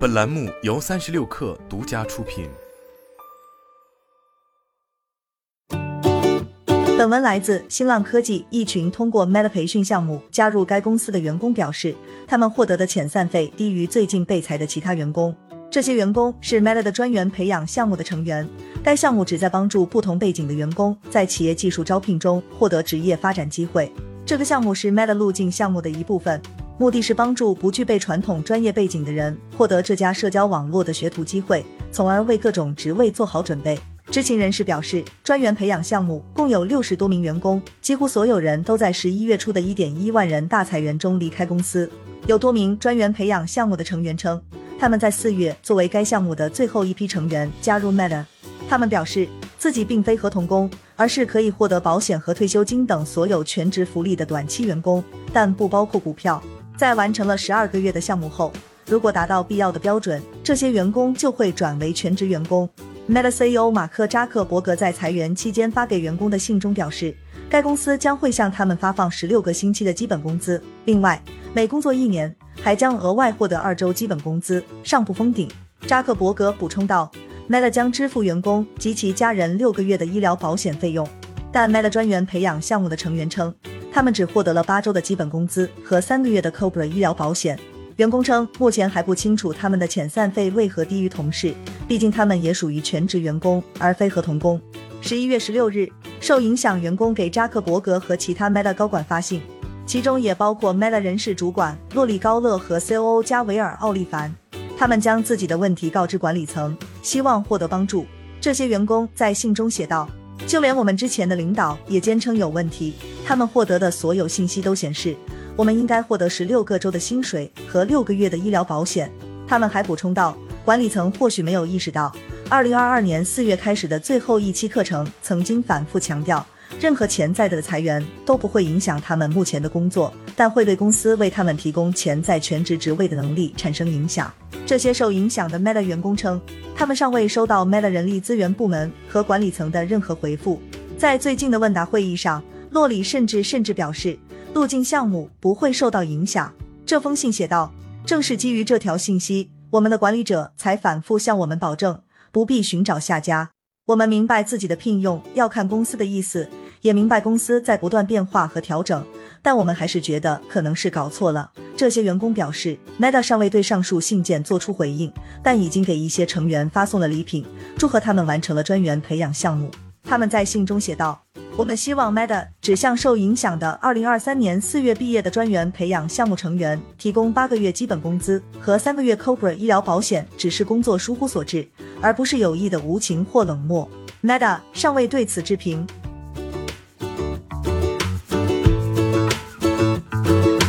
本栏目由三十六氪独家出品。本文来自新浪科技。一群通过 Meta 培训项目加入该公司的员工表示，他们获得的遣散费低于最近被裁的其他员工。这些员工是 Meta 的专员培养项目的成员。该项目旨在帮助不同背景的员工在企业技术招聘中获得职业发展机会。这个项目是 Meta 路径项目的一部分。目的是帮助不具备传统专业背景的人获得这家社交网络的学徒机会，从而为各种职位做好准备。知情人士表示，专员培养项目共有六十多名员工，几乎所有人都在十一月初的一点一万人大裁员中离开公司。有多名专员培养项目的成员称，他们在四月作为该项目的最后一批成员加入 Meta。他们表示自己并非合同工，而是可以获得保险和退休金等所有全职福利的短期员工，但不包括股票。在完成了十二个月的项目后，如果达到必要的标准，这些员工就会转为全职员工。Meta CEO 马克扎克伯格在裁员期间发给员工的信中表示，该公司将会向他们发放十六个星期的基本工资，另外每工作一年还将额外获得二周基本工资，上不封顶。扎克伯格补充道，Meta 将支付员工及其家人六个月的医疗保险费用，但 Meta 专员培养项目的成员称。他们只获得了八周的基本工资和三个月的 Cobra 医疗保险。员工称，目前还不清楚他们的遣散费为何低于同事，毕竟他们也属于全职员工而非合同工。十一月十六日，受影响员工给扎克伯格和其他 Meta 高管发信，其中也包括 Meta 人事主管洛里高勒和 COO 加维尔奥利凡。他们将自己的问题告知管理层，希望获得帮助。这些员工在信中写道。就连我们之前的领导也坚称有问题。他们获得的所有信息都显示，我们应该获得十六个周的薪水和六个月的医疗保险。他们还补充道，管理层或许没有意识到，二零二二年四月开始的最后一期课程曾经反复强调。任何潜在的裁员都不会影响他们目前的工作，但会对公司为他们提供潜在全职职位的能力产生影响。这些受影响的 Meta 员工称，他们尚未收到 Meta 人力资源部门和管理层的任何回复。在最近的问答会议上，洛里甚至甚至表示，路径项目不会受到影响。这封信写道：“正是基于这条信息，我们的管理者才反复向我们保证，不必寻找下家。我们明白自己的聘用要看公司的意思。”也明白公司在不断变化和调整，但我们还是觉得可能是搞错了。这些员工表示，Meta 尚未对上述信件做出回应，但已经给一些成员发送了礼品，祝贺他们完成了专员培养项目。他们在信中写道：“我们希望 Meta 只向受影响的2023年4月毕业的专员培养项目成员提供八个月基本工资和三个月 Cobra 医疗保险，只是工作疏忽所致，而不是有意的无情或冷漠。Meta 尚未对此置评。”